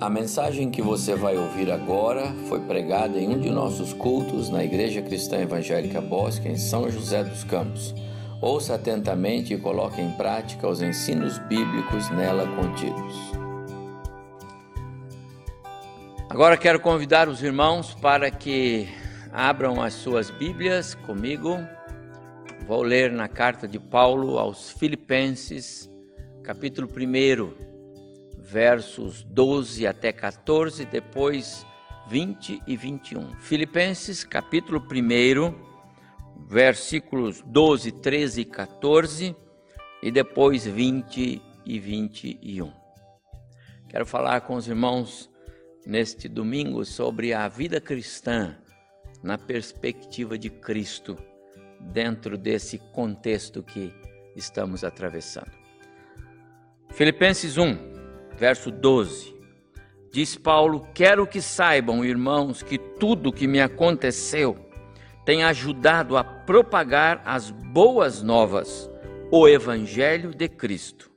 A mensagem que você vai ouvir agora foi pregada em um de nossos cultos na Igreja Cristã Evangélica Bosque, em São José dos Campos. Ouça atentamente e coloque em prática os ensinos bíblicos nela contidos. Agora quero convidar os irmãos para que abram as suas Bíblias comigo. Vou ler na carta de Paulo aos Filipenses, capítulo 1 versos 12 até 14, depois 20 e 21. Filipenses, capítulo 1, versículos 12, 13 e 14, e depois 20 e 21. Quero falar com os irmãos neste domingo sobre a vida cristã na perspectiva de Cristo, dentro desse contexto que estamos atravessando. Filipenses 1, verso 12. Diz Paulo: Quero que saibam, irmãos, que tudo que me aconteceu tem ajudado a propagar as boas novas, o Evangelho de Cristo.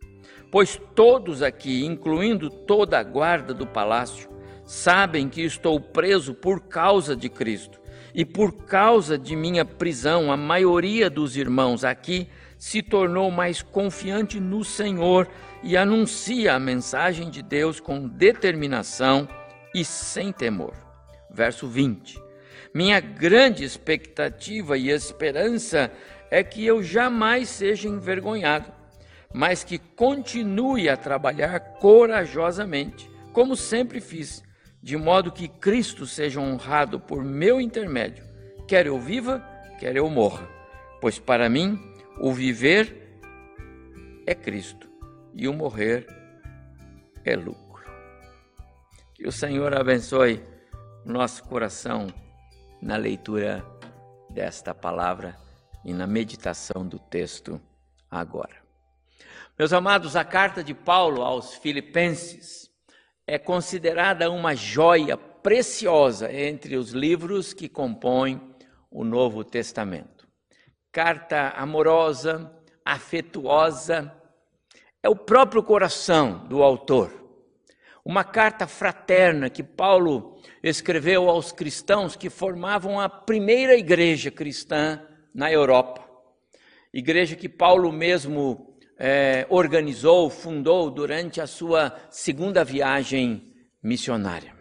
Pois todos aqui, incluindo toda a guarda do palácio, sabem que estou preso por causa de Cristo. E por causa de minha prisão, a maioria dos irmãos aqui se tornou mais confiante no Senhor e anuncia a mensagem de Deus com determinação e sem temor. Verso 20. Minha grande expectativa e esperança é que eu jamais seja envergonhado, mas que continue a trabalhar corajosamente, como sempre fiz, de modo que Cristo seja honrado por meu intermédio, quer eu viva, quer eu morra. Pois para mim, o viver é Cristo e o morrer é lucro. Que o Senhor abençoe nosso coração na leitura desta palavra e na meditação do texto agora. Meus amados, a carta de Paulo aos Filipenses é considerada uma joia preciosa entre os livros que compõem o Novo Testamento. Carta amorosa, afetuosa, é o próprio coração do autor. Uma carta fraterna que Paulo escreveu aos cristãos que formavam a primeira igreja cristã na Europa. Igreja que Paulo mesmo é, organizou, fundou durante a sua segunda viagem missionária.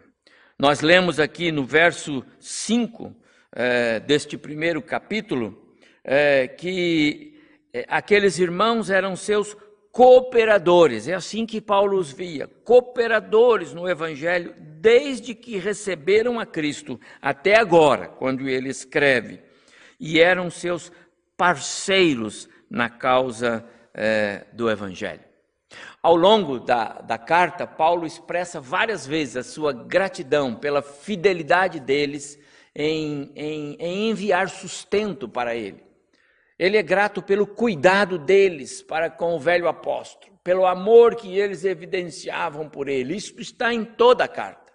Nós lemos aqui no verso 5 é, deste primeiro capítulo é, que é, aqueles irmãos eram seus cooperadores, é assim que Paulo os via, cooperadores no Evangelho, desde que receberam a Cristo até agora, quando ele escreve, e eram seus parceiros na causa eh, do Evangelho. Ao longo da, da carta, Paulo expressa várias vezes a sua gratidão pela fidelidade deles em, em, em enviar sustento para ele. Ele é grato pelo cuidado deles para com o velho apóstolo, pelo amor que eles evidenciavam por ele. Isso está em toda a carta.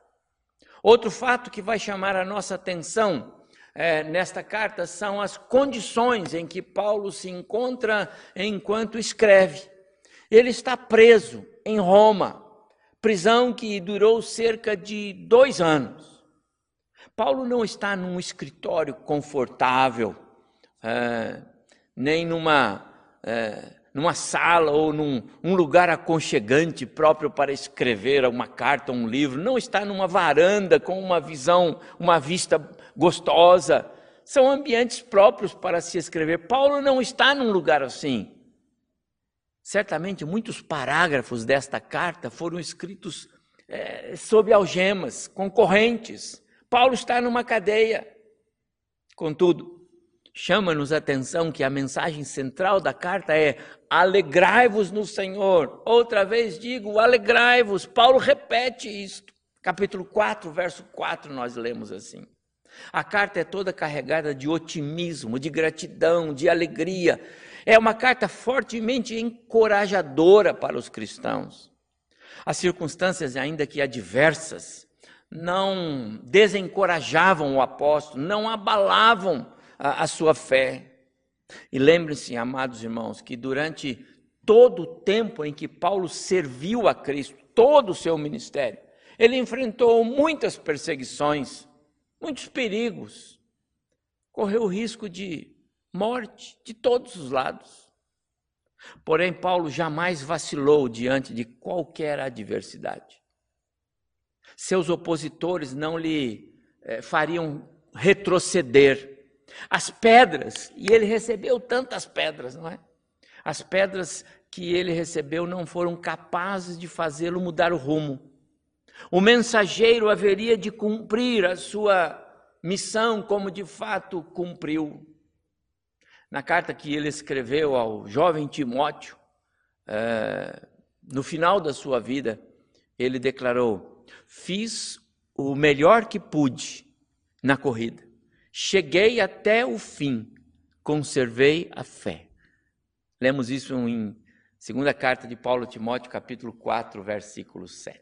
Outro fato que vai chamar a nossa atenção é, nesta carta são as condições em que Paulo se encontra enquanto escreve. Ele está preso em Roma, prisão que durou cerca de dois anos. Paulo não está num escritório confortável. É, nem numa, é, numa sala ou num um lugar aconchegante próprio para escrever uma carta, um livro. Não está numa varanda com uma visão, uma vista gostosa. São ambientes próprios para se escrever. Paulo não está num lugar assim. Certamente muitos parágrafos desta carta foram escritos é, sob algemas, concorrentes. Paulo está numa cadeia. Contudo, chama-nos a atenção que a mensagem central da carta é: alegrai-vos no Senhor. Outra vez digo, alegrai-vos. Paulo repete isto. Capítulo 4, verso 4, nós lemos assim. A carta é toda carregada de otimismo, de gratidão, de alegria. É uma carta fortemente encorajadora para os cristãos. As circunstâncias, ainda que adversas, não desencorajavam o apóstolo, não abalavam a, a sua fé. E lembre-se, amados irmãos, que durante todo o tempo em que Paulo serviu a Cristo, todo o seu ministério, Ele enfrentou muitas perseguições, muitos perigos, correu o risco de morte de todos os lados. Porém, Paulo jamais vacilou diante de qualquer adversidade. Seus opositores não lhe eh, fariam retroceder. As pedras, e ele recebeu tantas pedras, não é? As pedras que ele recebeu não foram capazes de fazê-lo mudar o rumo. O mensageiro haveria de cumprir a sua missão como de fato cumpriu. Na carta que ele escreveu ao jovem Timóteo, é, no final da sua vida, ele declarou: Fiz o melhor que pude na corrida, cheguei até o fim, conservei a fé. Lemos isso em segunda carta de Paulo a Timóteo, capítulo 4, versículo 7.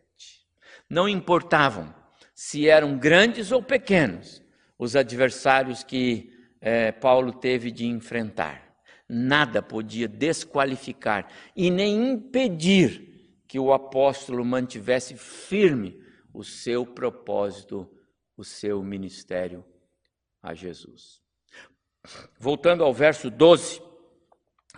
Não importavam se eram grandes ou pequenos os adversários que é, Paulo teve de enfrentar. Nada podia desqualificar e nem impedir que o apóstolo mantivesse firme o seu propósito, o seu ministério a Jesus. Voltando ao verso 12,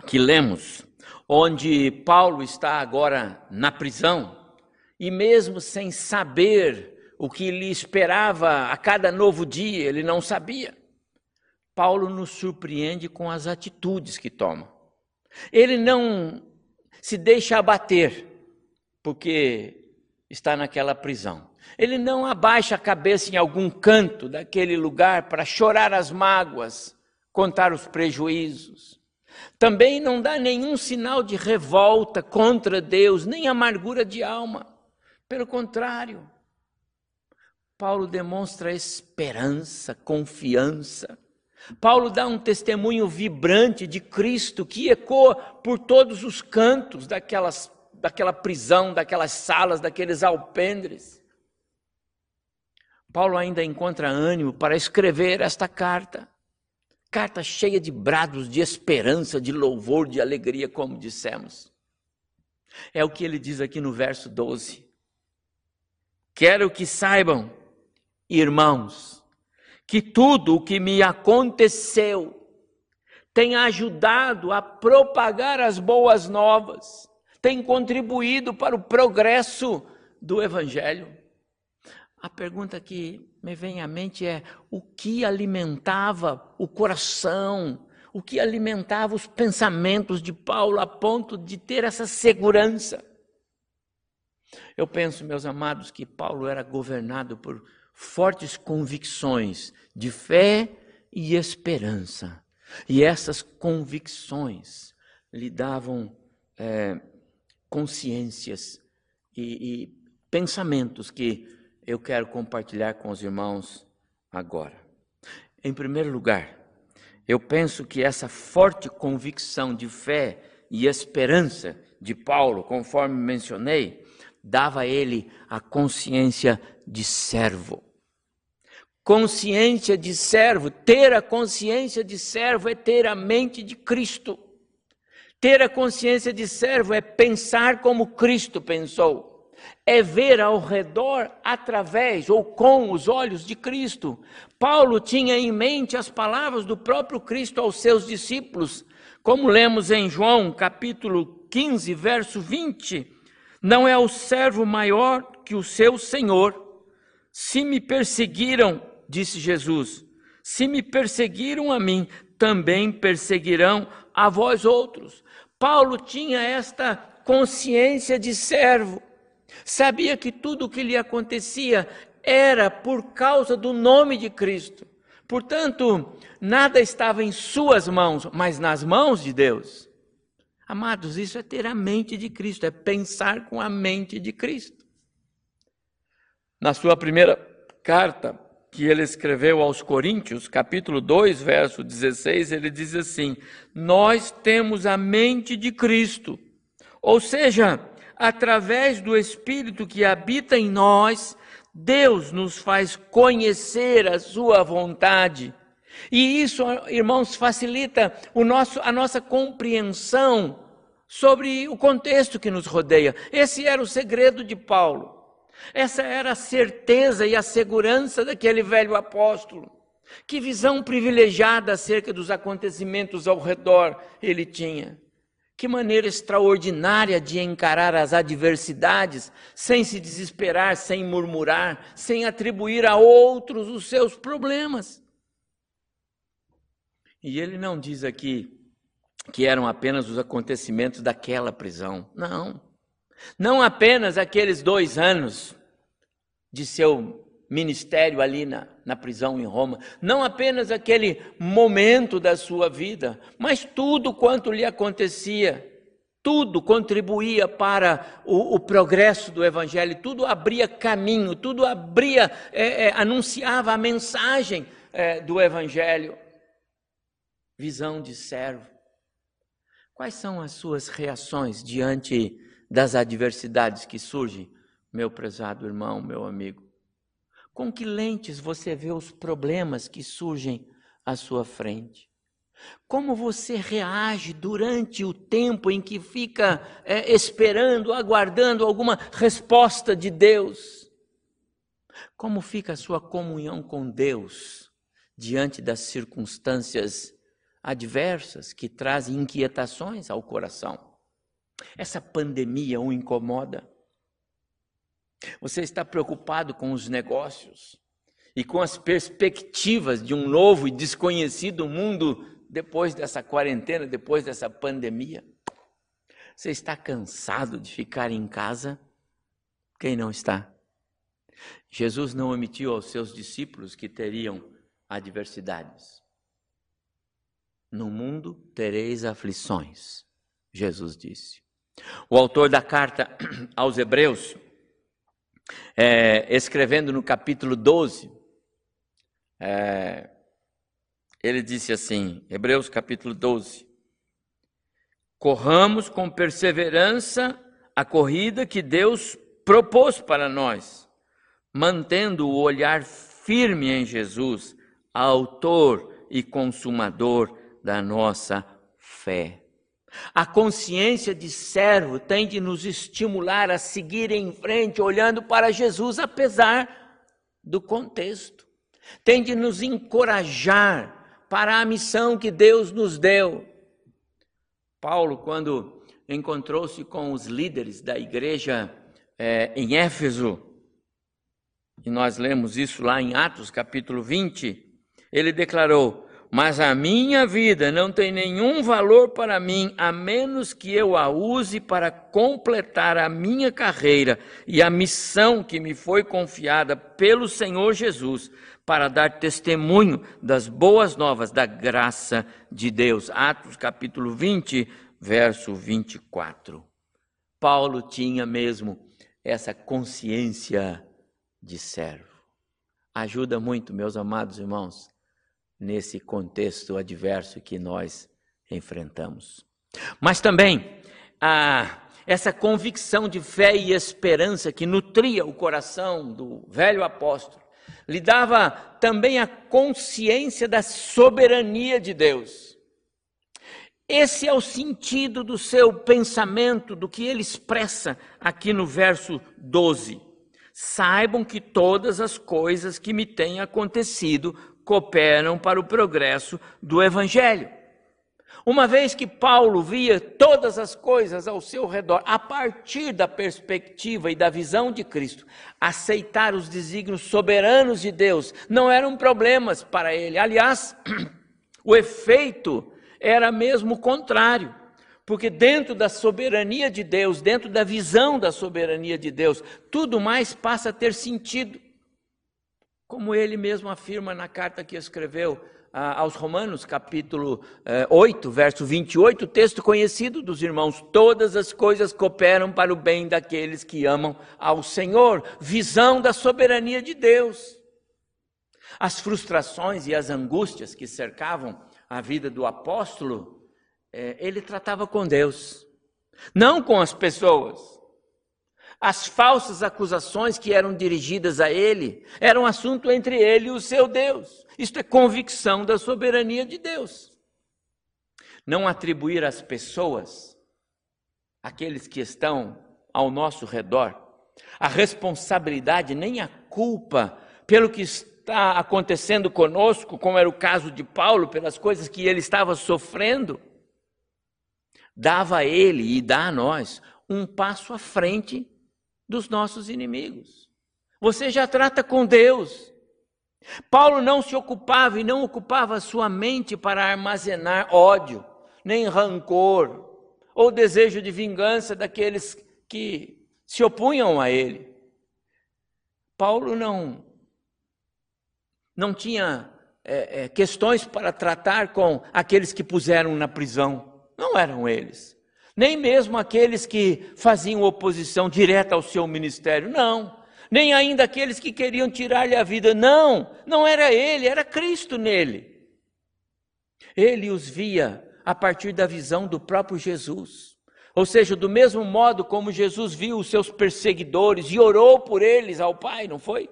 que lemos, onde Paulo está agora na prisão, e mesmo sem saber o que lhe esperava a cada novo dia, ele não sabia. Paulo nos surpreende com as atitudes que toma. Ele não se deixa abater porque está naquela prisão. Ele não abaixa a cabeça em algum canto daquele lugar para chorar as mágoas, contar os prejuízos. Também não dá nenhum sinal de revolta contra Deus, nem amargura de alma. Pelo contrário, Paulo demonstra esperança, confiança. Paulo dá um testemunho vibrante de Cristo que ecoa por todos os cantos daquelas, daquela prisão, daquelas salas, daqueles alpendres. Paulo ainda encontra ânimo para escrever esta carta. Carta cheia de brados de esperança, de louvor, de alegria, como dissemos. É o que ele diz aqui no verso 12. Quero que saibam, irmãos, que tudo o que me aconteceu tem ajudado a propagar as boas novas, tem contribuído para o progresso do Evangelho. A pergunta que me vem à mente é: o que alimentava o coração, o que alimentava os pensamentos de Paulo a ponto de ter essa segurança? Eu penso, meus amados, que Paulo era governado por fortes convicções de fé e esperança. E essas convicções lhe davam é, consciências e, e pensamentos que eu quero compartilhar com os irmãos agora. Em primeiro lugar, eu penso que essa forte convicção de fé e esperança de Paulo, conforme mencionei, dava a ele a consciência de servo. Consciência de servo, ter a consciência de servo é ter a mente de Cristo. Ter a consciência de servo é pensar como Cristo pensou. É ver ao redor através ou com os olhos de Cristo. Paulo tinha em mente as palavras do próprio Cristo aos seus discípulos, como lemos em João capítulo 15, verso 20. Não é o servo maior que o seu senhor. Se me perseguiram, disse Jesus, se me perseguiram a mim, também perseguirão a vós outros. Paulo tinha esta consciência de servo, sabia que tudo o que lhe acontecia era por causa do nome de Cristo. Portanto, nada estava em suas mãos, mas nas mãos de Deus. Amados, isso é ter a mente de Cristo, é pensar com a mente de Cristo. Na sua primeira carta, que ele escreveu aos Coríntios, capítulo 2, verso 16, ele diz assim: Nós temos a mente de Cristo, ou seja, através do Espírito que habita em nós, Deus nos faz conhecer a Sua vontade. E isso, irmãos, facilita o nosso, a nossa compreensão sobre o contexto que nos rodeia. Esse era o segredo de Paulo. Essa era a certeza e a segurança daquele velho apóstolo. Que visão privilegiada acerca dos acontecimentos ao redor ele tinha. Que maneira extraordinária de encarar as adversidades, sem se desesperar, sem murmurar, sem atribuir a outros os seus problemas. E ele não diz aqui que eram apenas os acontecimentos daquela prisão. Não. Não apenas aqueles dois anos de seu ministério ali na, na prisão em Roma, não apenas aquele momento da sua vida, mas tudo quanto lhe acontecia, tudo contribuía para o, o progresso do Evangelho, tudo abria caminho, tudo abria, é, é, anunciava a mensagem é, do Evangelho. Visão de servo. Quais são as suas reações diante das adversidades que surgem, meu prezado irmão, meu amigo? Com que lentes você vê os problemas que surgem à sua frente? Como você reage durante o tempo em que fica é, esperando, aguardando alguma resposta de Deus? Como fica a sua comunhão com Deus diante das circunstâncias adversas que trazem inquietações ao coração? Essa pandemia o incomoda? Você está preocupado com os negócios e com as perspectivas de um novo e desconhecido mundo depois dessa quarentena, depois dessa pandemia? Você está cansado de ficar em casa? Quem não está? Jesus não omitiu aos seus discípulos que teriam adversidades. No mundo tereis aflições, Jesus disse. O autor da carta aos Hebreus é, escrevendo no capítulo 12, é, ele disse assim, Hebreus capítulo 12: Corramos com perseverança a corrida que Deus propôs para nós, mantendo o olhar firme em Jesus, autor e consumador da nossa fé. A consciência de servo tem de nos estimular a seguir em frente, olhando para Jesus, apesar do contexto. Tem de nos encorajar para a missão que Deus nos deu. Paulo, quando encontrou-se com os líderes da igreja é, em Éfeso, e nós lemos isso lá em Atos capítulo 20, ele declarou: mas a minha vida não tem nenhum valor para mim, a menos que eu a use para completar a minha carreira e a missão que me foi confiada pelo Senhor Jesus, para dar testemunho das boas novas da graça de Deus. Atos capítulo 20, verso 24. Paulo tinha mesmo essa consciência de servo. Ajuda muito, meus amados irmãos, nesse contexto adverso que nós enfrentamos. Mas também a, essa convicção de fé e esperança que nutria o coração do velho apóstolo lhe dava também a consciência da soberania de Deus. Esse é o sentido do seu pensamento, do que ele expressa aqui no verso 12. Saibam que todas as coisas que me têm acontecido cooperam para o progresso do Evangelho. Uma vez que Paulo via todas as coisas ao seu redor, a partir da perspectiva e da visão de Cristo, aceitar os desígnios soberanos de Deus não eram problemas para ele. Aliás, o efeito era mesmo o contrário, porque dentro da soberania de Deus, dentro da visão da soberania de Deus, tudo mais passa a ter sentido. Como ele mesmo afirma na carta que escreveu ah, aos Romanos, capítulo eh, 8, verso 28, texto conhecido dos irmãos: Todas as coisas cooperam para o bem daqueles que amam ao Senhor. Visão da soberania de Deus. As frustrações e as angústias que cercavam a vida do apóstolo, eh, ele tratava com Deus, não com as pessoas. As falsas acusações que eram dirigidas a ele eram assunto entre ele e o seu Deus. Isto é convicção da soberania de Deus. Não atribuir às pessoas, aqueles que estão ao nosso redor, a responsabilidade nem a culpa pelo que está acontecendo conosco, como era o caso de Paulo, pelas coisas que ele estava sofrendo, dava a ele e dá a nós um passo à frente dos nossos inimigos. Você já trata com Deus. Paulo não se ocupava e não ocupava sua mente para armazenar ódio, nem rancor ou desejo de vingança daqueles que se opunham a ele. Paulo não não tinha é, é, questões para tratar com aqueles que puseram na prisão. Não eram eles. Nem mesmo aqueles que faziam oposição direta ao seu ministério. Não. Nem ainda aqueles que queriam tirar-lhe a vida. Não. Não era ele, era Cristo nele. Ele os via a partir da visão do próprio Jesus. Ou seja, do mesmo modo como Jesus viu os seus perseguidores e orou por eles ao Pai, não foi?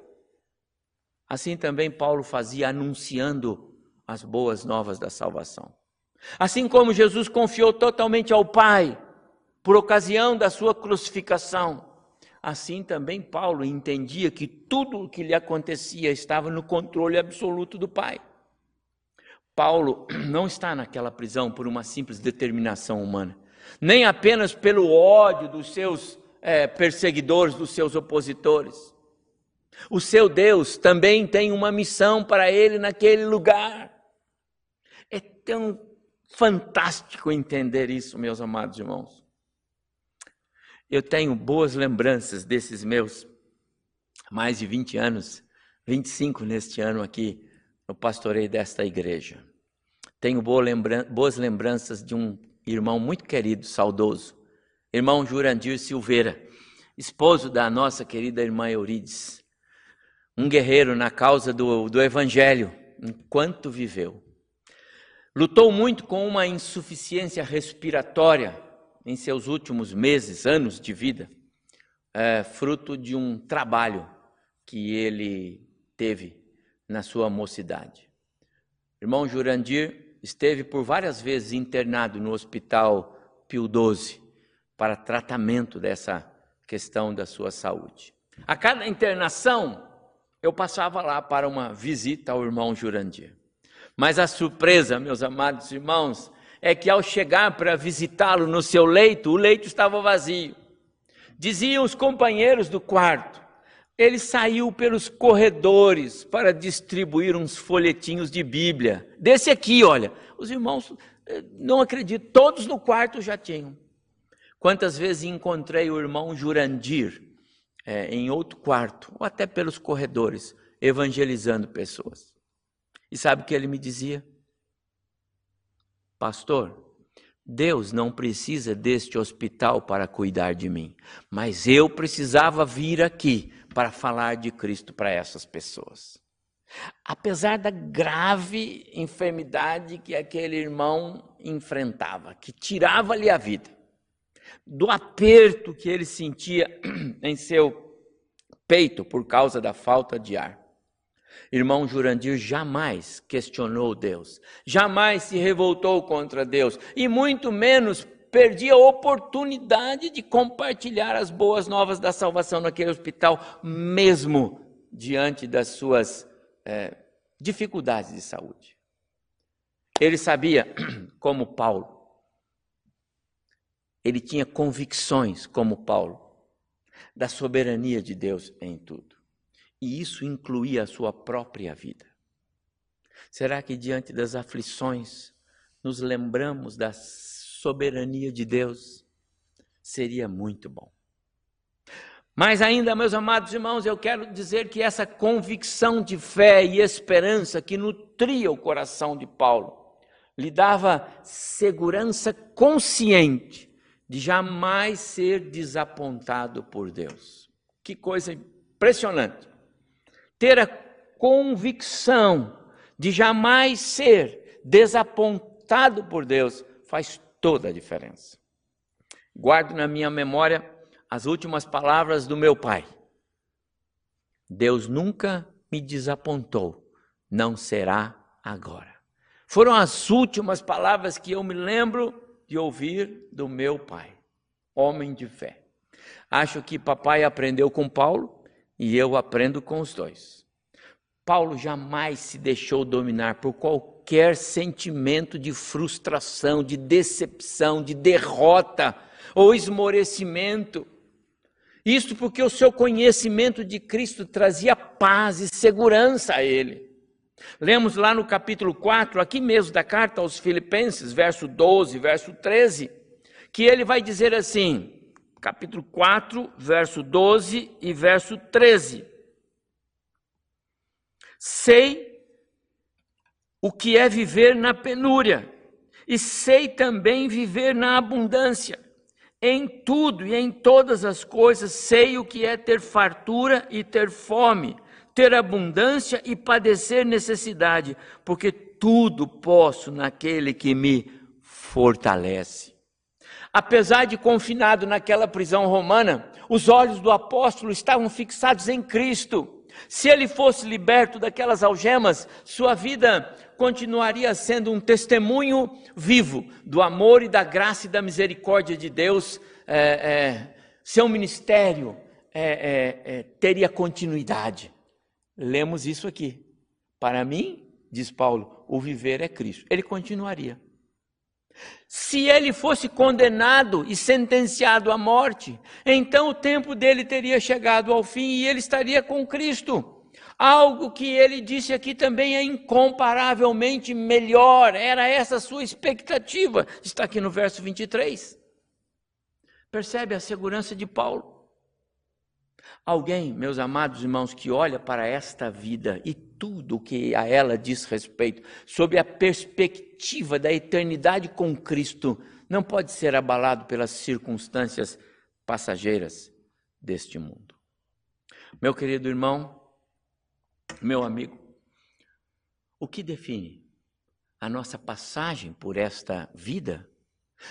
Assim também Paulo fazia anunciando as boas novas da salvação. Assim como Jesus confiou totalmente ao Pai por ocasião da sua crucificação, assim também Paulo entendia que tudo o que lhe acontecia estava no controle absoluto do Pai. Paulo não está naquela prisão por uma simples determinação humana, nem apenas pelo ódio dos seus é, perseguidores, dos seus opositores. O seu Deus também tem uma missão para ele naquele lugar. É tão fantástico entender isso, meus amados irmãos. Eu tenho boas lembranças desses meus mais de 20 anos, 25 neste ano aqui, no pastoreio desta igreja. Tenho boas lembranças de um irmão muito querido, saudoso, irmão Jurandir Silveira, esposo da nossa querida irmã Eurides um guerreiro na causa do, do Evangelho, enquanto viveu. Lutou muito com uma insuficiência respiratória em seus últimos meses, anos de vida, é, fruto de um trabalho que ele teve na sua mocidade. Irmão Jurandir esteve por várias vezes internado no hospital Pio XII para tratamento dessa questão da sua saúde. A cada internação, eu passava lá para uma visita ao irmão Jurandir. Mas a surpresa, meus amados irmãos, é que ao chegar para visitá-lo no seu leito, o leito estava vazio. Diziam os companheiros do quarto, ele saiu pelos corredores para distribuir uns folhetinhos de Bíblia. Desse aqui, olha, os irmãos eh, não acreditam, todos no quarto já tinham. Quantas vezes encontrei o irmão Jurandir é, em outro quarto, ou até pelos corredores, evangelizando pessoas. E sabe o que ele me dizia? Pastor, Deus não precisa deste hospital para cuidar de mim, mas eu precisava vir aqui para falar de Cristo para essas pessoas. Apesar da grave enfermidade que aquele irmão enfrentava, que tirava-lhe a vida, do aperto que ele sentia em seu peito por causa da falta de ar. Irmão Jurandir jamais questionou Deus, jamais se revoltou contra Deus e muito menos perdia a oportunidade de compartilhar as boas novas da salvação naquele hospital, mesmo diante das suas é, dificuldades de saúde. Ele sabia, como Paulo, ele tinha convicções, como Paulo, da soberania de Deus em tudo. E isso incluía a sua própria vida. Será que diante das aflições nos lembramos da soberania de Deus? Seria muito bom. Mas ainda, meus amados irmãos, eu quero dizer que essa convicção de fé e esperança que nutria o coração de Paulo lhe dava segurança consciente de jamais ser desapontado por Deus. Que coisa impressionante. Ter a convicção de jamais ser desapontado por Deus faz toda a diferença. Guardo na minha memória as últimas palavras do meu pai. Deus nunca me desapontou, não será agora. Foram as últimas palavras que eu me lembro de ouvir do meu pai, homem de fé. Acho que papai aprendeu com Paulo e eu aprendo com os dois. Paulo jamais se deixou dominar por qualquer sentimento de frustração, de decepção, de derrota ou esmorecimento. Isto porque o seu conhecimento de Cristo trazia paz e segurança a ele. Lemos lá no capítulo 4, aqui mesmo da carta aos Filipenses, verso 12, verso 13, que ele vai dizer assim, capítulo 4, verso 12 e verso 13. Sei o que é viver na penúria, e sei também viver na abundância. Em tudo e em todas as coisas sei o que é ter fartura e ter fome, ter abundância e padecer necessidade, porque tudo posso naquele que me fortalece. Apesar de confinado naquela prisão romana, os olhos do apóstolo estavam fixados em Cristo. Se ele fosse liberto daquelas algemas, sua vida continuaria sendo um testemunho vivo do amor e da graça e da misericórdia de Deus. É, é, seu ministério é, é, é, teria continuidade. Lemos isso aqui. Para mim, diz Paulo, o viver é Cristo. Ele continuaria. Se ele fosse condenado e sentenciado à morte, então o tempo dele teria chegado ao fim e ele estaria com Cristo. Algo que ele disse aqui também é incomparavelmente melhor, era essa a sua expectativa, está aqui no verso 23. Percebe a segurança de Paulo? Alguém, meus amados irmãos, que olha para esta vida e tudo o que a ela diz respeito, sob a perspectiva da eternidade com Cristo, não pode ser abalado pelas circunstâncias passageiras deste mundo. Meu querido irmão, meu amigo, o que define a nossa passagem por esta vida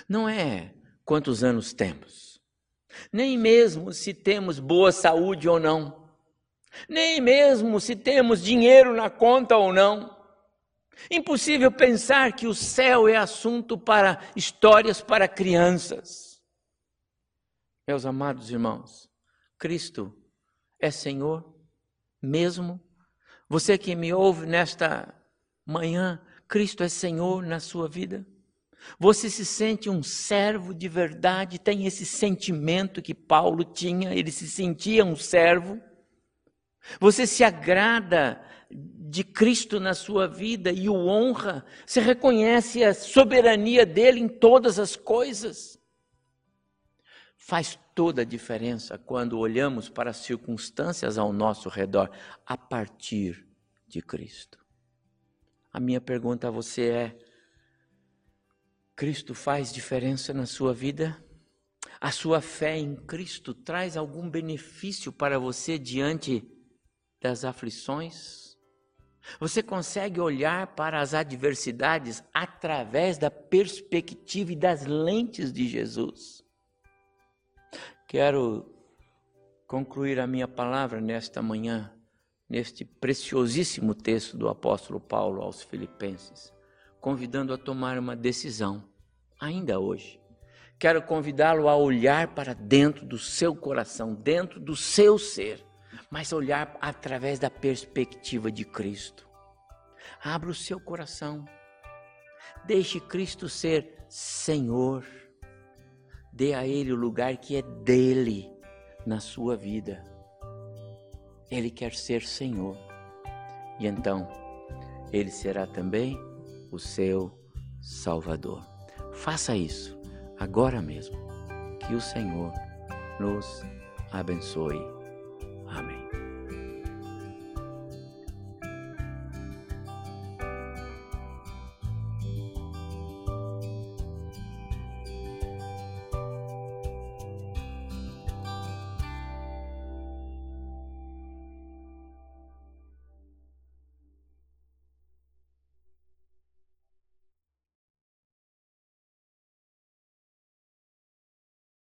não é quantos anos temos, nem mesmo se temos boa saúde ou não, nem mesmo se temos dinheiro na conta ou não. Impossível pensar que o céu é assunto para histórias para crianças. Meus amados irmãos, Cristo é Senhor mesmo. Você que me ouve nesta manhã, Cristo é Senhor na sua vida? Você se sente um servo de verdade? Tem esse sentimento que Paulo tinha, ele se sentia um servo? Você se agrada de Cristo na sua vida e o honra? Você reconhece a soberania dele em todas as coisas? Faz toda a diferença quando olhamos para as circunstâncias ao nosso redor a partir de Cristo. A minha pergunta a você é: Cristo faz diferença na sua vida? A sua fé em Cristo traz algum benefício para você diante das aflições? Você consegue olhar para as adversidades através da perspectiva e das lentes de Jesus? Quero concluir a minha palavra nesta manhã, neste preciosíssimo texto do apóstolo Paulo aos Filipenses, convidando a tomar uma decisão ainda hoje. Quero convidá-lo a olhar para dentro do seu coração, dentro do seu ser, mas olhar através da perspectiva de Cristo. Abra o seu coração. Deixe Cristo ser Senhor. Dê a Ele o lugar que é dele na sua vida. Ele quer ser Senhor. E então, Ele será também o seu Salvador. Faça isso agora mesmo. Que o Senhor nos abençoe.